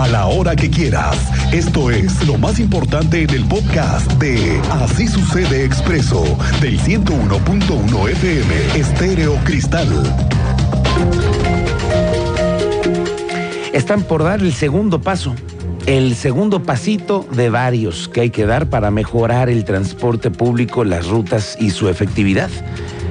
a la hora que quieras. Esto es lo más importante en el podcast de Así sucede expreso del 101.1 FM Estéreo Cristal. Están por dar el segundo paso, el segundo pasito de varios que hay que dar para mejorar el transporte público, las rutas y su efectividad,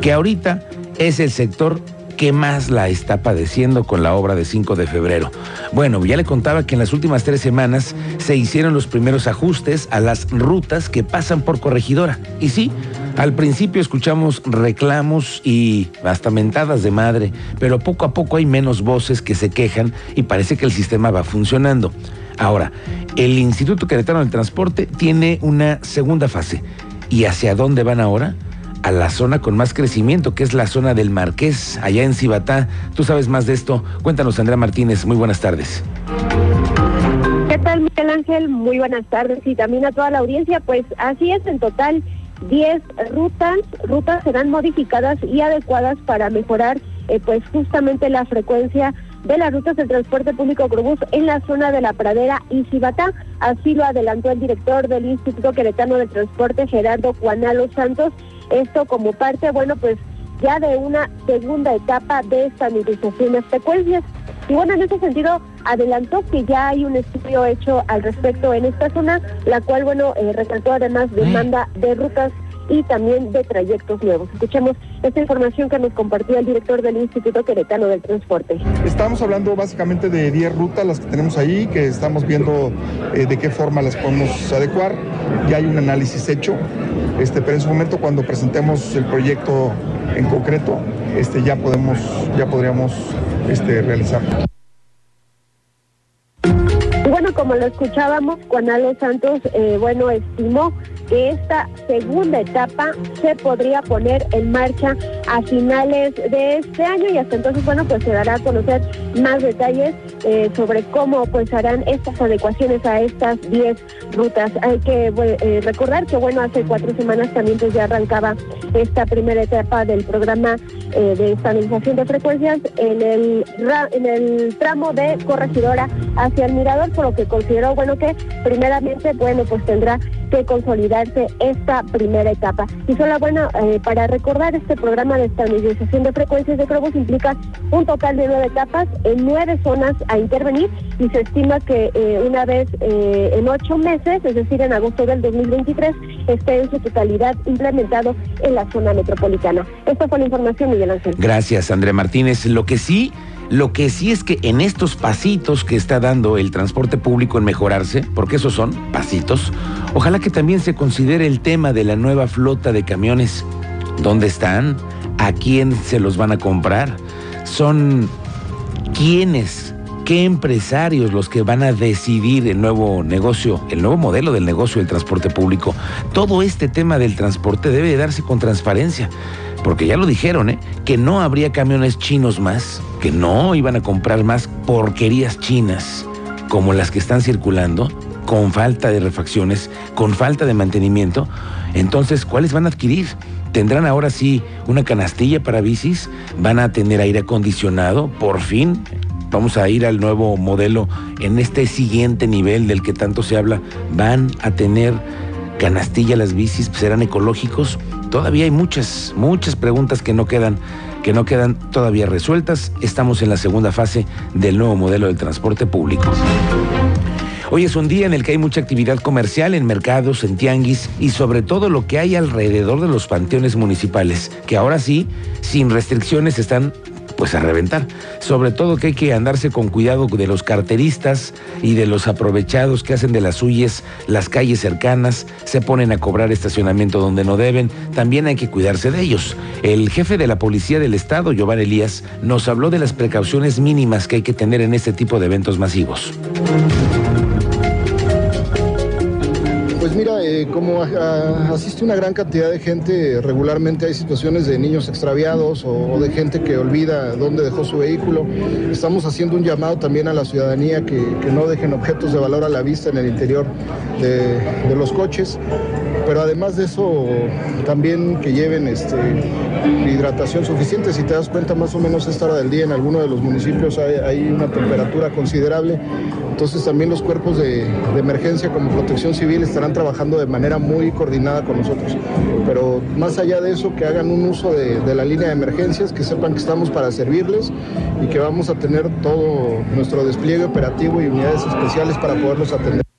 que ahorita es el sector que más la está padeciendo con la obra de 5 de febrero. Bueno, ya le contaba que en las últimas tres semanas se hicieron los primeros ajustes a las rutas que pasan por corregidora. Y sí, al principio escuchamos reclamos y hasta mentadas de madre, pero poco a poco hay menos voces que se quejan y parece que el sistema va funcionando. Ahora, el Instituto Queretano del Transporte tiene una segunda fase. ¿Y hacia dónde van ahora? A la zona con más crecimiento, que es la zona del Marqués, allá en Cibatá. Tú sabes más de esto. Cuéntanos, Andrea Martínez. Muy buenas tardes. ¿Qué tal, Miguel Ángel? Muy buenas tardes y también a toda la audiencia. Pues así es, en total 10 rutas, rutas serán modificadas y adecuadas para mejorar eh, pues justamente la frecuencia de las rutas del transporte público Grubus en la zona de la Pradera y Cibatá. Así lo adelantó el director del Instituto Queretano de Transporte, Gerardo Juanalo Santos, esto como parte, bueno, pues ya de una segunda etapa de estabilización de frecuencias. Y bueno, en ese sentido, adelantó que ya hay un estudio hecho al respecto en esta zona, la cual, bueno, eh, resaltó además demanda de rutas y también de trayectos nuevos. Escuchemos esta información que nos compartió el director del Instituto Queretano del Transporte. Estamos hablando básicamente de 10 rutas, las que tenemos ahí, que estamos viendo eh, de qué forma las podemos adecuar. Ya hay un análisis hecho, este, pero en su momento cuando presentemos el proyecto en concreto, este, ya podemos, ya podríamos este, realizarlo. Bueno, como lo escuchábamos, Juan Alo Santos, eh, bueno, estimó que esta segunda etapa se podría poner en marcha a finales de este año y hasta entonces, bueno, pues se dará a conocer más detalles eh, sobre cómo pues harán estas adecuaciones a estas 10 rutas. Hay que eh, recordar que, bueno, hace cuatro semanas también pues ya arrancaba esta primera etapa del programa eh, de estabilización de frecuencias en el, en el tramo de corregidora hacia el mirador, por lo que consideró, bueno, que primeramente, bueno, pues tendrá que consolidarse esta primera etapa. Y solo bueno, eh, para recordar, este programa de estabilización de frecuencias de Crobos implica un total de nueve etapas en nueve zonas a intervenir y se estima que eh, una vez eh, en ocho meses, es decir, en agosto del 2023, esté en su totalidad implementado en la zona metropolitana. Esta fue la información, Miguel Ángel. Gracias, Andrea Martínez. Lo que sí lo que sí es que en estos pasitos que está dando el transporte público en mejorarse, porque esos son pasitos, ojalá que también se considere el tema de la nueva flota de camiones. ¿Dónde están? ¿A quién se los van a comprar? ¿Son quiénes? ¿Qué empresarios los que van a decidir el nuevo negocio, el nuevo modelo del negocio del transporte público? Todo este tema del transporte debe darse con transparencia porque ya lo dijeron, ¿eh? que no habría camiones chinos más, que no iban a comprar más porquerías chinas como las que están circulando, con falta de refacciones, con falta de mantenimiento. Entonces, ¿cuáles van a adquirir? ¿Tendrán ahora sí una canastilla para bicis? ¿Van a tener aire acondicionado? Por fin, vamos a ir al nuevo modelo en este siguiente nivel del que tanto se habla. ¿Van a tener canastilla las bicis? ¿Serán ecológicos? Todavía hay muchas, muchas preguntas que no quedan que no quedan todavía resueltas. Estamos en la segunda fase del nuevo modelo del transporte público. Hoy es un día en el que hay mucha actividad comercial en mercados, en tianguis y sobre todo lo que hay alrededor de los panteones municipales, que ahora sí, sin restricciones, están pues a reventar. Sobre todo que hay que andarse con cuidado de los carteristas y de los aprovechados que hacen de las suyas las calles cercanas, se ponen a cobrar estacionamiento donde no deben, también hay que cuidarse de ellos. El jefe de la Policía del Estado, Giovanni Elías, nos habló de las precauciones mínimas que hay que tener en este tipo de eventos masivos. Pues mira, eh, como asiste una gran cantidad de gente, regularmente hay situaciones de niños extraviados o, de gente que olvida dónde dejó su vehículo. Estamos haciendo un llamado también a la ciudadanía que, no dejen objetos de valor a la vista en el interior de, los coches. Pero además de eso, también que lleven este, hidratación suficiente. Si te das cuenta, más o menos esta hora del día en alguno de los municipios hay, una temperatura considerable. Entonces también los cuerpos de, emergencia como protección civil estarán trabajando de manera muy coordinada con nosotros. Pero más allá de eso, que hagan un uso de la línea de emergencias, que sepan que estamos para servirles y que vamos a tener todo nuestro despliegue operativo y unidades especiales para poderlos atender.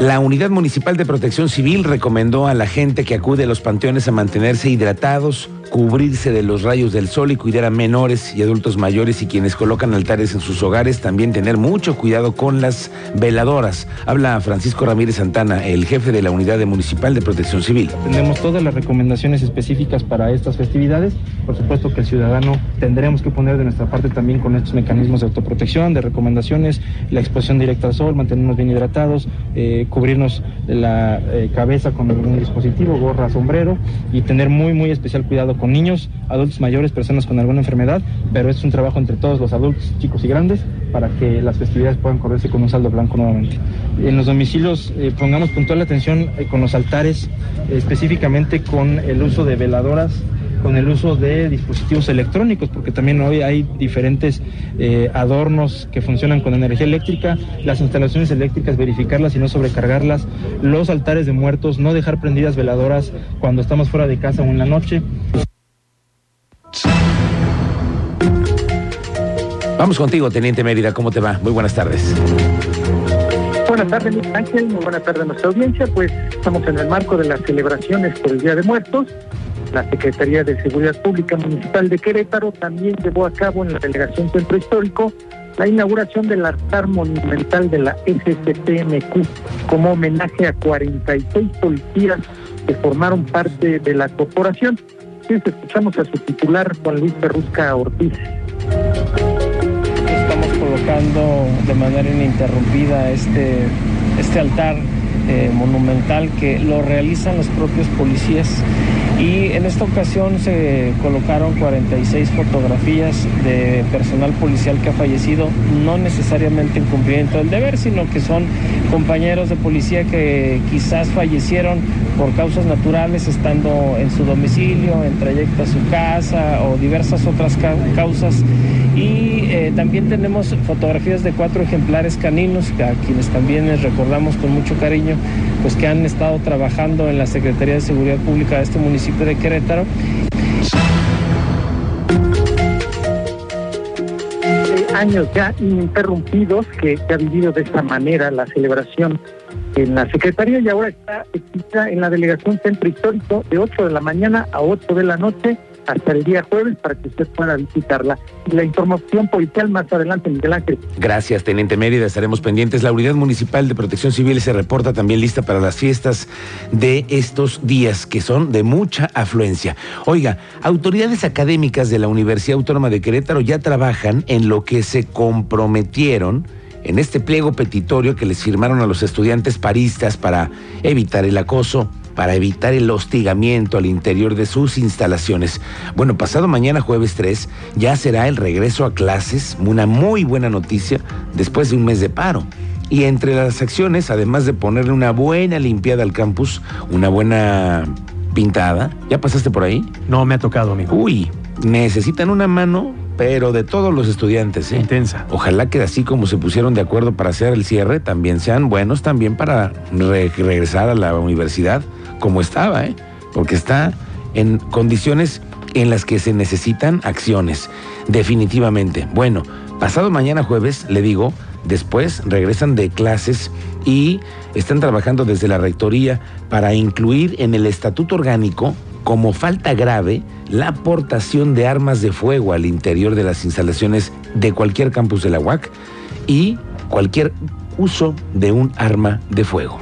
La Unidad Municipal de Protección Civil recomendó a la gente que acude a los panteones a mantenerse hidratados, cubrirse de los rayos del sol y cuidar a menores y adultos mayores y quienes colocan altares en sus hogares, también tener mucho cuidado con las veladoras. Habla Francisco Ramírez Santana, el jefe de la Unidad Municipal de Protección Civil. Tenemos todas las recomendaciones específicas para estas festividades. Por supuesto que el ciudadano tendremos que poner de nuestra parte también con estos mecanismos de autoprotección, de recomendaciones, la exposición directa al sol, mantenernos bien hidratados, eh, cubrirnos la eh, cabeza con algún dispositivo, gorra, sombrero y tener muy, muy especial cuidado con niños, adultos mayores, personas con alguna enfermedad, pero es un trabajo entre todos los adultos, chicos y grandes, para que las festividades puedan correrse con un saldo blanco nuevamente. En los domicilios eh, pongamos puntual atención eh, con los altares, específicamente con el uso de veladoras con el uso de dispositivos electrónicos, porque también hoy hay diferentes eh, adornos que funcionan con energía eléctrica, las instalaciones eléctricas, verificarlas y no sobrecargarlas, los altares de muertos, no dejar prendidas veladoras cuando estamos fuera de casa o en la noche. Vamos contigo, Teniente Mérida, ¿cómo te va? Muy buenas tardes. Buenas tardes, Miguel Ángel, muy buenas tardes a nuestra audiencia. Pues estamos en el marco de las celebraciones por el Día de Muertos. La Secretaría de Seguridad Pública Municipal de Querétaro también llevó a cabo en la Delegación Centro Histórico la inauguración del altar monumental de la SCPMQ como homenaje a 46 policías que formaron parte de la corporación. Entonces escuchamos a su titular, Juan Luis Perrusca Ortiz. Estamos colocando de manera ininterrumpida este, este altar eh, monumental que lo realizan los propios policías y en esta ocasión se colocaron 46 fotografías de personal policial que ha fallecido, no necesariamente en cumplimiento del deber, sino que son compañeros de policía que quizás fallecieron por causas naturales estando en su domicilio, en trayecto a su casa o diversas otras ca causas. Y eh, también tenemos fotografías de cuatro ejemplares caninos, a quienes también les recordamos con mucho cariño, pues que han estado trabajando en la Secretaría de Seguridad Pública de este municipio de Querétaro. años ya ininterrumpidos que, ha vivido de esta manera la celebración en la Secretaría y ahora está en la delegación Centro Histórico de 8 de la mañana a 8 de la noche hasta el día jueves para que usted pueda visitarla. Y la información policial más adelante, Miguel Ángel. Gracias, Teniente Mérida. Estaremos pendientes. La Unidad Municipal de Protección Civil se reporta también lista para las fiestas de estos días, que son de mucha afluencia. Oiga, autoridades académicas de la Universidad Autónoma de Querétaro ya trabajan en lo que se comprometieron en este pliego petitorio que les firmaron a los estudiantes paristas para evitar el acoso para evitar el hostigamiento al interior de sus instalaciones. Bueno, pasado mañana jueves 3 ya será el regreso a clases, una muy buena noticia después de un mes de paro. Y entre las acciones, además de ponerle una buena limpiada al campus, una buena pintada, ¿ya pasaste por ahí? No me ha tocado, amigo. Uy, necesitan una mano pero de todos los estudiantes. ¿eh? Intensa. Ojalá que así como se pusieron de acuerdo para hacer el cierre, también sean buenos también para re regresar a la universidad como estaba, ¿eh? porque está en condiciones en las que se necesitan acciones, definitivamente. Bueno, pasado mañana jueves, le digo, después regresan de clases y están trabajando desde la rectoría para incluir en el estatuto orgánico como falta grave la aportación de armas de fuego al interior de las instalaciones de cualquier campus de la UAC y cualquier uso de un arma de fuego.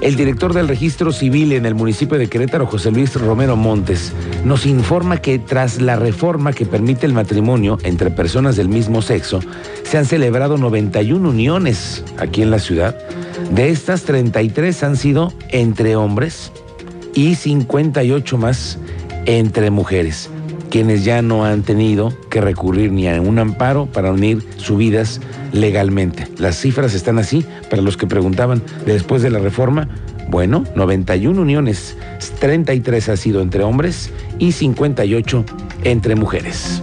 El director del registro civil en el municipio de Querétaro, José Luis Romero Montes, nos informa que tras la reforma que permite el matrimonio entre personas del mismo sexo, se han celebrado 91 uniones aquí en la ciudad. De estas, 33 han sido entre hombres y 58 más entre mujeres. Quienes ya no han tenido que recurrir ni a un amparo para unir sus vidas legalmente. Las cifras están así, para los que preguntaban después de la reforma, bueno, 91 uniones, 33 ha sido entre hombres y 58 entre mujeres.